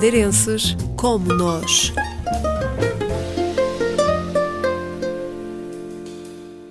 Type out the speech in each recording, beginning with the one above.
madeirenses como nós.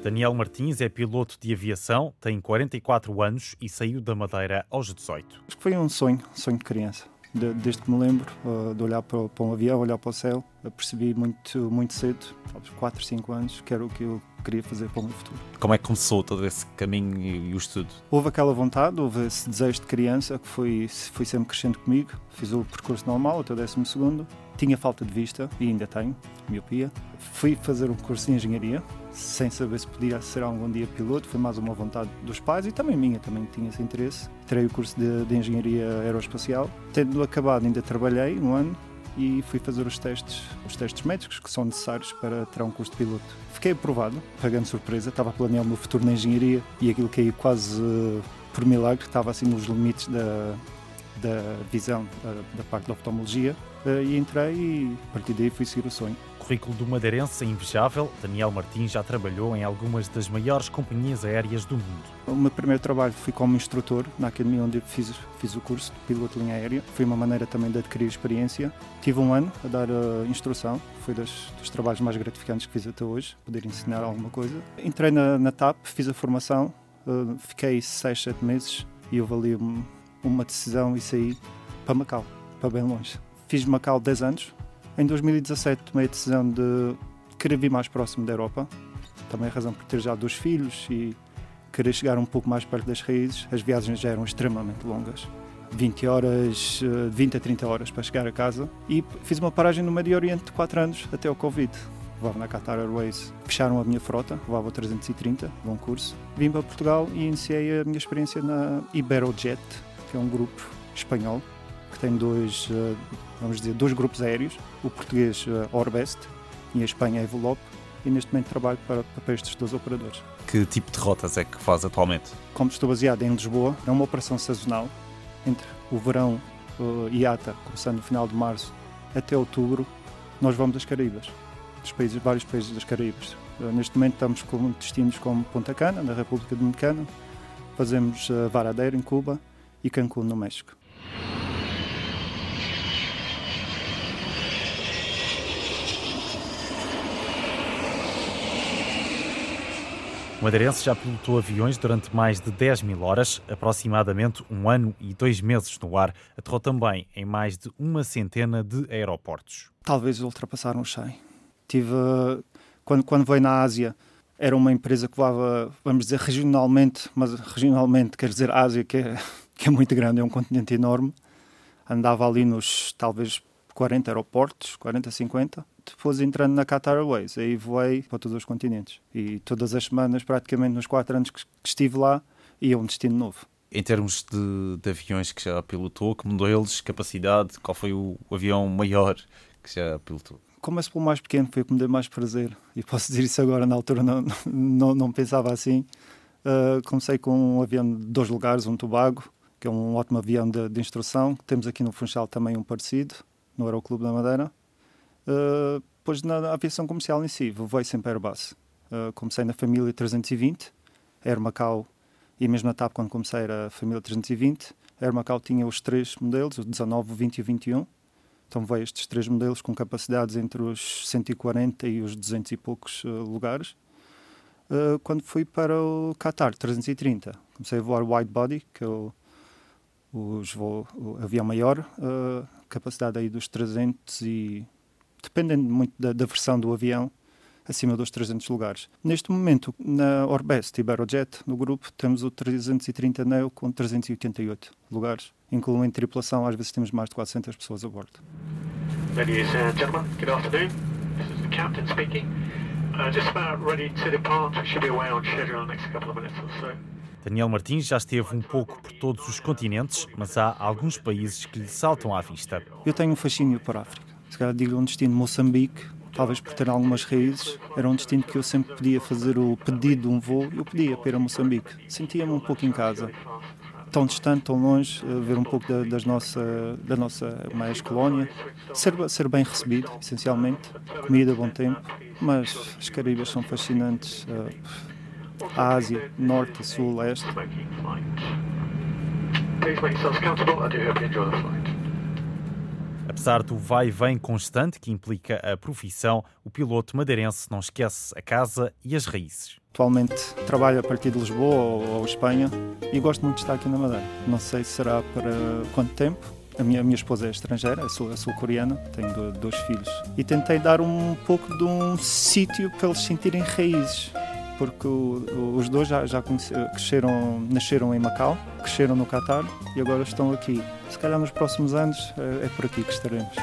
Daniel Martins é piloto de aviação, tem 44 anos e saiu da Madeira aos 18. Acho que foi um sonho, sonho de criança. De, desde que me lembro uh, de olhar para, para, um avião, olhar para o céu, percebi muito, muito cedo, aos 4, 5 anos, que era o que eu queria fazer para o meu futuro. Como é que começou todo esse caminho e, o estudo? Houve aquela vontade, houve esse desejo de criança que foi, foi sempre crescendo comigo. Fiz o percurso normal até o 12 segundo. Tinha falta de vista e ainda tenho, miopia. Fui fazer um curso de engenharia, sem saber se podia ser algum dia piloto, foi mais uma vontade dos pais e também minha, também tinha esse interesse. Terei o curso de, de Engenharia Aeroespacial. Tendo acabado, ainda trabalhei um ano e fui fazer os testes, os testes médicos que são necessários para ter um curso de piloto. Fiquei aprovado, pagando surpresa, estava a planear o meu futuro na engenharia e aquilo caiu quase uh, por milagre, estava assim nos limites da, da visão da, parte da oftalmologia uh, e entrei e a partir daí fui seguir o sonho currículo do madeirense é invejável, Daniel Martins já trabalhou em algumas das maiores companhias aéreas do mundo. O meu primeiro trabalho foi como instrutor na academia onde fiz, fiz o curso de piloto de linha aérea. Foi uma maneira também de adquirir experiência. Tive um ano a dar uh, instrução, foi das, dos trabalhos mais gratificantes que fiz até hoje, poder ensinar alguma coisa. Entrei na, na TAP, fiz a formação, uh, fiquei 6, 7 meses e houve ali uma decisão e saí para Macau, para bem longe. Fiz Macau 10 anos, em 2017 tomei a decisão de querer vir mais próximo da Europa, também a razão por ter já dois filhos e querer chegar um pouco mais perto das raízes. As viagens já eram extremamente longas. 20 horas, 20 eh, a 30 horas para chegar a casa e fiz uma paragem no Médio Oriente de 4 anos até o Covid. Levava na Qatar Airways, fecharam a minha frota, levava o 330, bom curso. Vim para Portugal e iniciei a minha experiência na Iberojet, que é um grupo espanhol que tem dois, eh, vamos dizer, dois grupos aéreos, o português eh, Orbest e a Espanha Evolop, e neste momento trabalho para, para estes dois operadores. Que tipo de rotas é que faz atualmente? Como estou baseado em Lisboa, é uma operação sazonal entre o verão uh, e ATA, começando no final de março, até outubro, nós vamos às Caraíbas, dos países, vários países das Caraíbas. Uh, neste momento estamos com destinos como Ponta Cana, na República Dominicana, fazemos uh, Varadeiro, em Cuba, e Cancún, no México. O madeirense já pilotou aviões durante mais de 10 mil horas, aproximadamente um ano e dois meses no ar. Aterrou também em mais de uma centena de aeroportos. Talvez ultrapassaram os 100. Tive, quando, quando veio na Ásia, era uma empresa que voava, vamos dizer, regionalmente, mas regionalmente quer dizer Ásia, que é, que é muito grande, é um continente enorme. Andava ali nos, talvez, 40 aeroportos, 40, 50 depois entrando na Qatar Airways, aí voei para todos os continentes. E todas as semanas, praticamente nos quatro anos que, estive lá, ia um destino novo. Em termos de, de aviões que já pilotou, que modelos, capacidade, qual foi o, o avião maior que já pilotou? Começo pelo mais pequeno, foi o que me deu mais prazer. E posso dizer isso agora, na altura não, não, não pensava assim. Uh, comecei com um avião de dois lugares, um Tobago, que é um ótimo avião de, de instrução. Temos aqui no Funchal também um parecido, no Aeroclube da Madeira. Uh, depois na aviação comercial em si, voei sempre Airbus. Uh, comecei na família 320, Air Macau, e mesmo na TAP quando comecei era a família 320. Air Macau tinha os três modelos, o 19, o 20 e o 21. Então veio estes três modelos com capacidades entre os 140 e os 200 e poucos uh, lugares. Uh, quando fui para o Qatar 330, comecei a voar wide body, que é o, os voo, o avião maior, uh, capacidade aí dos 300 e dependendo muito da, da versão do avião, acima dos 300 lugares. Neste momento, na Orbest e Iberojet, no grupo, temos o 330 Neo com 388 lugares, incluindo tripulação, às vezes temos mais de 400 pessoas a bordo. Ladies and gentlemen, good afternoon. This is the captain speaking. Uh, just about ready to depart. We should be away on schedule in the next couple of minutes or so. Daniel Martins já esteve um pouco por todos os continentes, mas há alguns países que lhe saltam à vista. Eu tenho um fascínio por África se calhar digo um destino Moçambique, talvez por ter algumas raízes, era um destino que eu sempre podia fazer o pedido de um voo, eu podia para ir a Moçambique. Sentia-me um pouco em casa. Tão distante, tão longe, ver um pouco da, das nossa, da nossa mais colónia. Ser, ser bem recebido, essencialmente. Comida, bom tempo. Mas as Caraíbas são fascinantes. A Ásia, Norte, Sul, Leste. Apesar do vai e vem constante que implica a profissão, o piloto madeirense não esquece a casa e as raízes. Atualmente trabalho a partir de Lisboa ou, ou Espanha e gosto muito de estar aqui na Madeira. Não sei se será para quanto tempo, a minha, a minha esposa é estrangeira, sou, sou coreana, tenho dois filhos. E tentei dar um pouco de um sítio para eles sentirem raízes porque os dois já, já cresceram, nasceram em Macau, cresceram no Catar e agora estão aqui. Se calhar nos próximos anos é, é por aqui que estaremos.